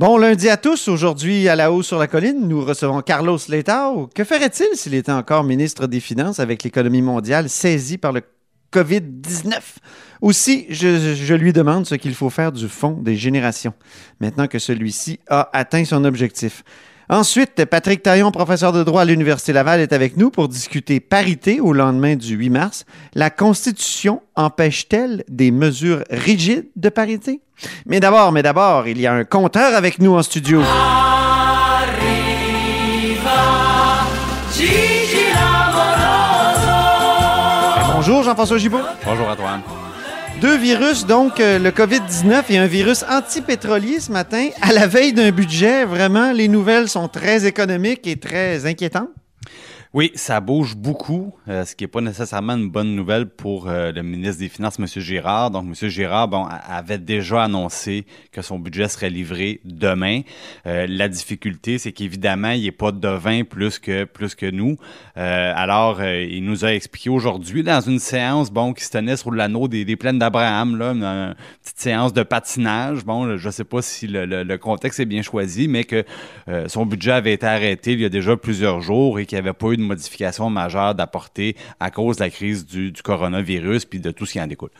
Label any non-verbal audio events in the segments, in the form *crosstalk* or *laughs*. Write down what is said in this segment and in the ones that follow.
Bon lundi à tous. Aujourd'hui, à la haut sur la colline, nous recevons Carlos Letao. Que ferait-il s'il était encore ministre des Finances avec l'économie mondiale saisie par le COVID-19? Aussi, je, je lui demande ce qu'il faut faire du fonds des générations, maintenant que celui-ci a atteint son objectif. Ensuite, Patrick Taillon, professeur de droit à l'Université Laval, est avec nous pour discuter parité au lendemain du 8 mars. La Constitution empêche-t-elle des mesures rigides de parité? Mais d'abord, mais d'abord, il y a un compteur avec nous en studio. Bonjour Jean-François Gibault. Bonjour Antoine. Deux virus, donc euh, le COVID-19 et un virus antipétrolier ce matin, à la veille d'un budget. Vraiment, les nouvelles sont très économiques et très inquiétantes. Oui, ça bouge beaucoup, euh, ce qui n'est pas nécessairement une bonne nouvelle pour euh, le ministre des Finances, M. Girard. Donc, M. Girard bon, avait déjà annoncé que son budget serait livré demain. Euh, la difficulté, c'est qu'évidemment, il n'est pas devin plus que, plus que nous. alors, il nous a expliqué aujourd'hui, dans une séance bon, qui se tenait sur l'anneau des, des plaines d'Abraham, là, une, petite séance de patinage. Bon, je ne sais pas si le, le, contexte est bien choisi, mais que son budget avait été arrêté il y a déjà plusieurs jours et qu'il n'y avait pas eu de modification majeure d'apporter à cause de la crise du, coronavirus puis de tout ce qui en découle.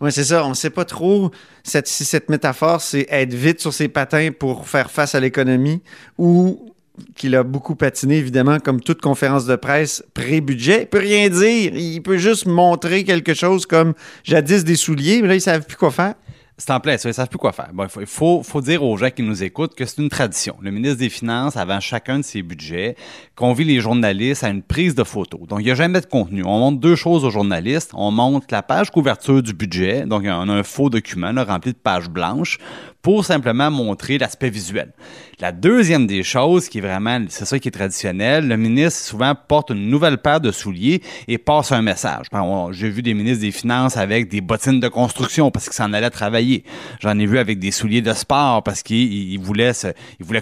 Oui, c'est ça. On ne sait pas trop cette, si cette métaphore, c'est être vite sur ses patins pour faire face à l'économie ou qu'il a beaucoup patiné, évidemment, comme toute conférence de presse pré-budget. Il peut rien dire. Il peut juste montrer quelque chose comme jadis des souliers, mais là, ils ne savent plus quoi faire. C'est en plein ça, ils savent plus quoi faire. Il faut, faut, dire aux gens qui nous écoutent que c'est une tradition. Le ministre des Finances, avant chacun de ses budgets, convie les journalistes à une prise de photo. Donc, il n'y a jamais de contenu. On montre deux choses aux journalistes. On montre la page couverture du budget, donc on a un faux document rempli de pages blanches pour simplement montrer l'aspect visuel. La deuxième des choses, qui est vraiment, c'est ça qui est traditionnel, le ministre souvent porte une nouvelle paire de souliers et passe un message. J'ai vu des ministres des Finances avec des bottines de construction parce qu'ils s'en allaient travailler. J'en ai vu avec des souliers de sport parce qu'ils voulaient,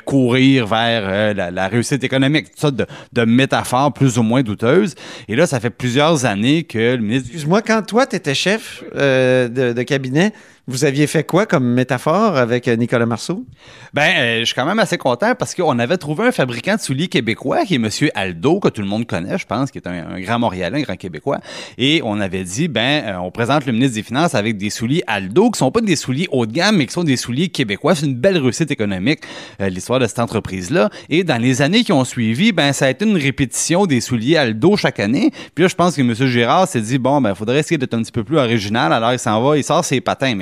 courir vers euh, la, réussite économique. Tout ça de, de, métaphores plus ou moins douteuses. Et là, ça fait plusieurs années que le ministre... Excuse-moi, quand toi, tu étais chef euh, de cabinet, vous aviez fait quoi comme métaphore avec euh, Nicolas Marceau? Ben, euh, je suis quand même assez content parce qu'on avait trouvé un fabricant de souliers québécois qui est M. Aldo, que tout le monde connaît, je pense, qui est un, grand Montréalais, un grand Québécois. Et on avait dit, ben, euh, on présente le ministre des Finances avec des souliers Aldo, qui sont pas des souliers haut de gamme, mais qui sont des souliers québécois. C'est une belle réussite économique, l'histoire de cette entreprise-là. Et dans les années qui ont suivi, ben, ça a été une répétition des souliers Aldo chaque année. Puis là, je pense que M. Gérard s'est dit, bon, ben, faudrait essayer d'être un petit peu plus original. Alors, il s'en va, il sort ses patins.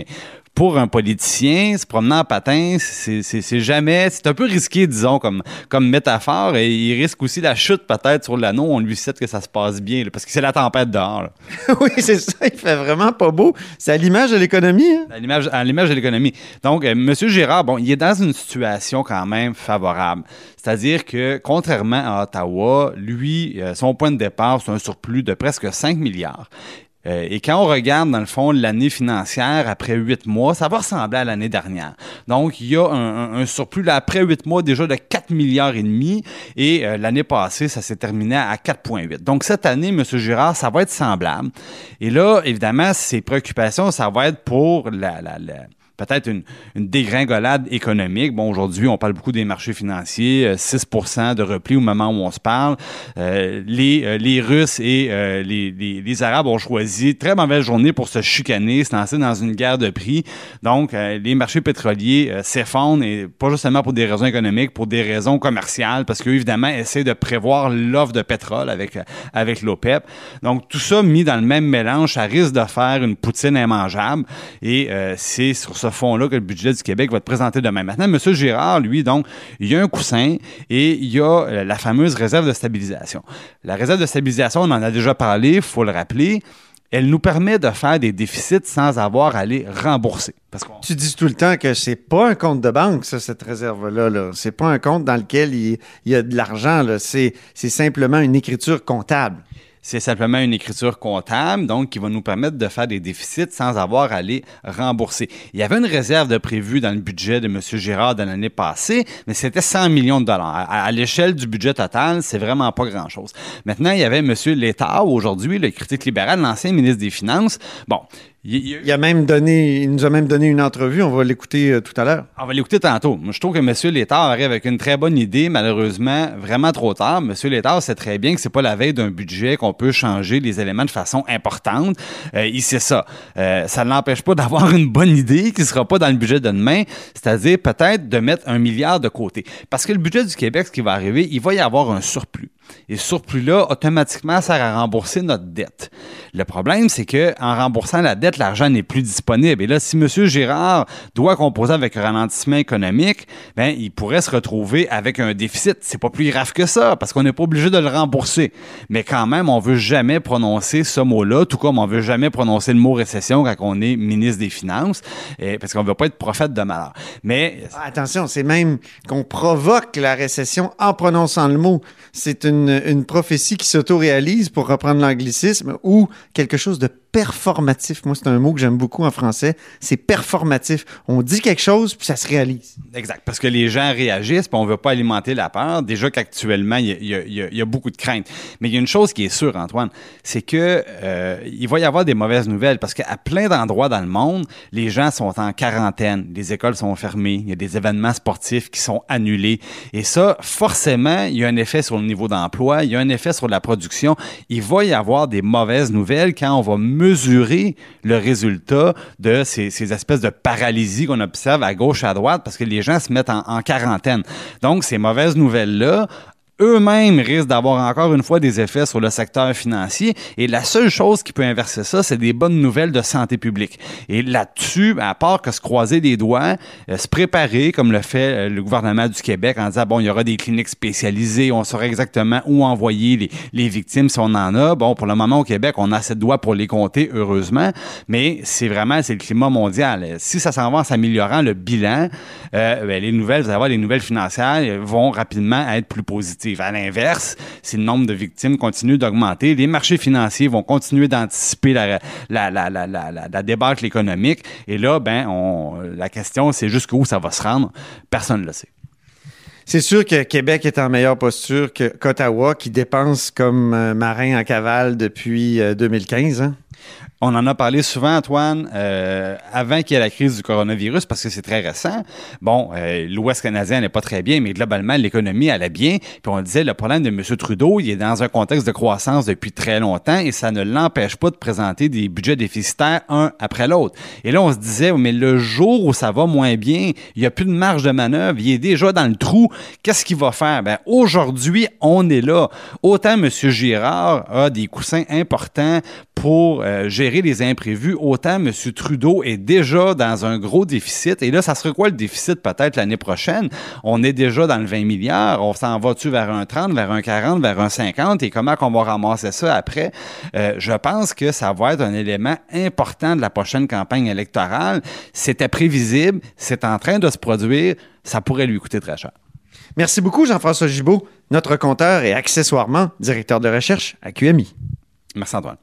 Pour un politicien, se promener en patin, c'est jamais. C'est un peu risqué, disons, comme, comme métaphore. Et il risque aussi la chute peut-être sur l'anneau. On lui cite que ça se passe bien, parce que c'est la tempête dehors. *laughs* oui, c'est ça. Il fait vraiment pas beau. C'est à l'image de l'économie. Hein? À l'image de l'économie. Donc, euh, M. Gérard, bon, il est dans une situation quand même favorable. C'est-à-dire que, contrairement à Ottawa, lui, euh, son point de départ, c'est un surplus de presque 5 milliards. Euh, et quand on regarde, dans le fond, l'année financière après huit mois, ça va ressembler à l'année dernière. Donc, il y a un, surplus là, après huit mois déjà de 4 milliards et demi et euh, l'année passée, ça s'est terminé à 4,8. Donc, cette année, M. Girard, ça va être semblable. Et là, évidemment, ses préoccupations, ça va être pour la, la, la peut-être une, dégringolade économique. Bon, aujourd'hui, on parle beaucoup des marchés financiers, 6% euh, de repli au moment où on se parle. Euh, les, euh, les Russes et les, les, Arabes ont choisi très mauvaise journée pour se chicaner, se lancer dans une guerre de prix. Donc, les marchés pétroliers s'effondrent, et pas justement pour des raisons économiques, pour des raisons commerciales, parce qu'eux, évidemment, essaient de prévoir l'offre de pétrole avec, avec l'OPEP. Donc, tout ça mis dans le même mélange, ça risque de faire une poutine immangeable. Et c'est sur ce fond-là que le budget du Québec va être présenté demain. Maintenant, M. Girard, lui, donc, il y a un coussin et il y a euh, la fameuse réserve de stabilisation. La réserve de stabilisation, on en a déjà parlé, il faut le rappeler elle nous permet de faire des déficits sans avoir à les rembourser. Parce qu'on Tu dis tout le temps que c'est pas un compte de banque, ça, cette réserve-là. Là. C'est pas un compte dans lequel il, il y a de l'argent. c'est simplement une écriture comptable. C'est simplement une écriture comptable, donc qui va nous permettre de faire des déficits sans avoir à les rembourser. Il y avait une réserve de prévu dans le budget de M. Girard de l'année passée, mais c'était 100 millions de dollars. À, à l'échelle du budget total, c'est vraiment pas grand-chose. Maintenant, il y avait M. Létard, aujourd'hui, le critique libéral, l'ancien ministre des Finances. Bon, il- il- Il, a même donné, il nous a même donné une entrevue. On va l'écouter euh, tout à l'heure. on va l'écouter tantôt. Je trouve que M. Létard arrive avec une très bonne idée, malheureusement, vraiment trop tard. M. Létard sait très bien que c'est pas la veille d'un budget qu'on peut changer les éléments de façon importante. Euh, il sait ça. Euh, ça ne l'empêche pas d'avoir une bonne idée qui sera pas dans le budget de demain, c'est-à-dire peut-être de mettre un milliard de côté. Parce que le budget du Québec, ce qui va arriver, il va y avoir un surplus. Et ce surplus-là, automatiquement, sert à rembourser notre dette. Le problème, c'est que en remboursant la dette, l'argent n'est plus disponible. Et là, si M. Girard doit composer avec un ralentissement économique, ben, il pourrait se retrouver avec un déficit. C'est pas plus grave que ça, parce qu'on n'est pas obligé de le rembourser. Mais quand même, on veut jamais prononcer ce mot-là, tout comme on veut jamais prononcer le mot récession quand on est ministre des Finances, parce qu'on veut pas être prophète de malheur. Mais Ah, Attention, c'est même qu'on provoque la récession en prononçant le mot. C'est une, une prophétie qui s'auto-réalise, pour reprendre l'anglicisme, ou quelque chose de performatif. Moi, c'est un mot que j'aime beaucoup en français. C'est performatif. On dit quelque chose, puis ça se réalise. Exact, parce que les gens réagissent, puis on veut pas alimenter la peur. Déjà qu'actuellement, il y a beaucoup de craintes. Mais il y a une chose qui est sûre, Antoine, c'est que euh, il va y avoir des mauvaises nouvelles, parce qu'à plein d'endroits dans le monde, les gens sont en quarantaine, les écoles sont fermées, il y a des événements sportifs qui sont annulés. Et ça, forcément, il y a un effet sur le niveau d'emploi, il y a un effet sur la production. Il va y avoir des mauvaises nouvelles quand on va mesurer le résultat de ces, ces espèces de paralysie qu'on observe à gauche à droite parce que les gens se mettent en, en quarantaine. Donc, ces mauvaises nouvelles-là, eux-mêmes risquent d'avoir encore une fois des effets sur le secteur financier. Et la seule chose qui peut inverser ça, c'est des bonnes nouvelles de santé publique. Et là-dessus, à part que se croiser les doigts, euh, se préparer, comme le fait euh, le gouvernement du Québec, en disant, bon, il y aura des cliniques spécialisées, on saura exactement où envoyer les, les victimes si on en a. Bon, pour le moment, au Québec, on a assez de doigts pour les compter, heureusement. Mais c'est vraiment, c'est le climat mondial. Si ça s'en va en s'améliorant le bilan, euh, ben, les nouvelles, vous allez voir, les nouvelles financières vont rapidement être plus positives. À l'inverse, si le nombre de victimes continue d'augmenter, les marchés financiers vont continuer d'anticiper la, débâcle économique. Et là, ben, la question, c'est jusqu'où ça va se rendre. Personne ne le sait. C'est sûr que Québec est en meilleure posture qu'Ottawa, qui dépense comme un marin en cavale depuis euh, 2015. hein? On en a parlé souvent, Antoine, euh, avant qu'il y ait la crise du coronavirus, parce que c'est très récent. Bon, euh, l'Ouest canadien n'est pas très bien, mais globalement, l'économie allait bien. Puis on disait, le problème de M. Trudeau, il est dans un contexte de croissance depuis très longtemps et ça ne l'empêche pas de présenter des budgets déficitaires un après l'autre. Et là, on se disait, mais le jour où ça va moins bien, il n'y a plus de marge de manœuvre, il est déjà dans le trou. Qu'est-ce qu'il va faire? Ben, aujourd'hui, on est là. Autant M. Girard a des coussins importants pour euh, gérer les imprévus, autant M. Trudeau est déjà dans un gros déficit. Et là, ça serait quoi le déficit peut-être l'année prochaine? On est déjà dans le 20 milliards. On s'en va-tu vers un 30, vers un 40, vers un 50? Et comment qu'on va ramasser ça après? Euh, je pense que ça va être un élément important de la prochaine campagne électorale. C'était prévisible, c'est en train de se produire. Ça pourrait lui coûter très cher. Merci beaucoup, Jean-François Gibault, notre compteur et accessoirement directeur de recherche à QMI. Merci Antoine.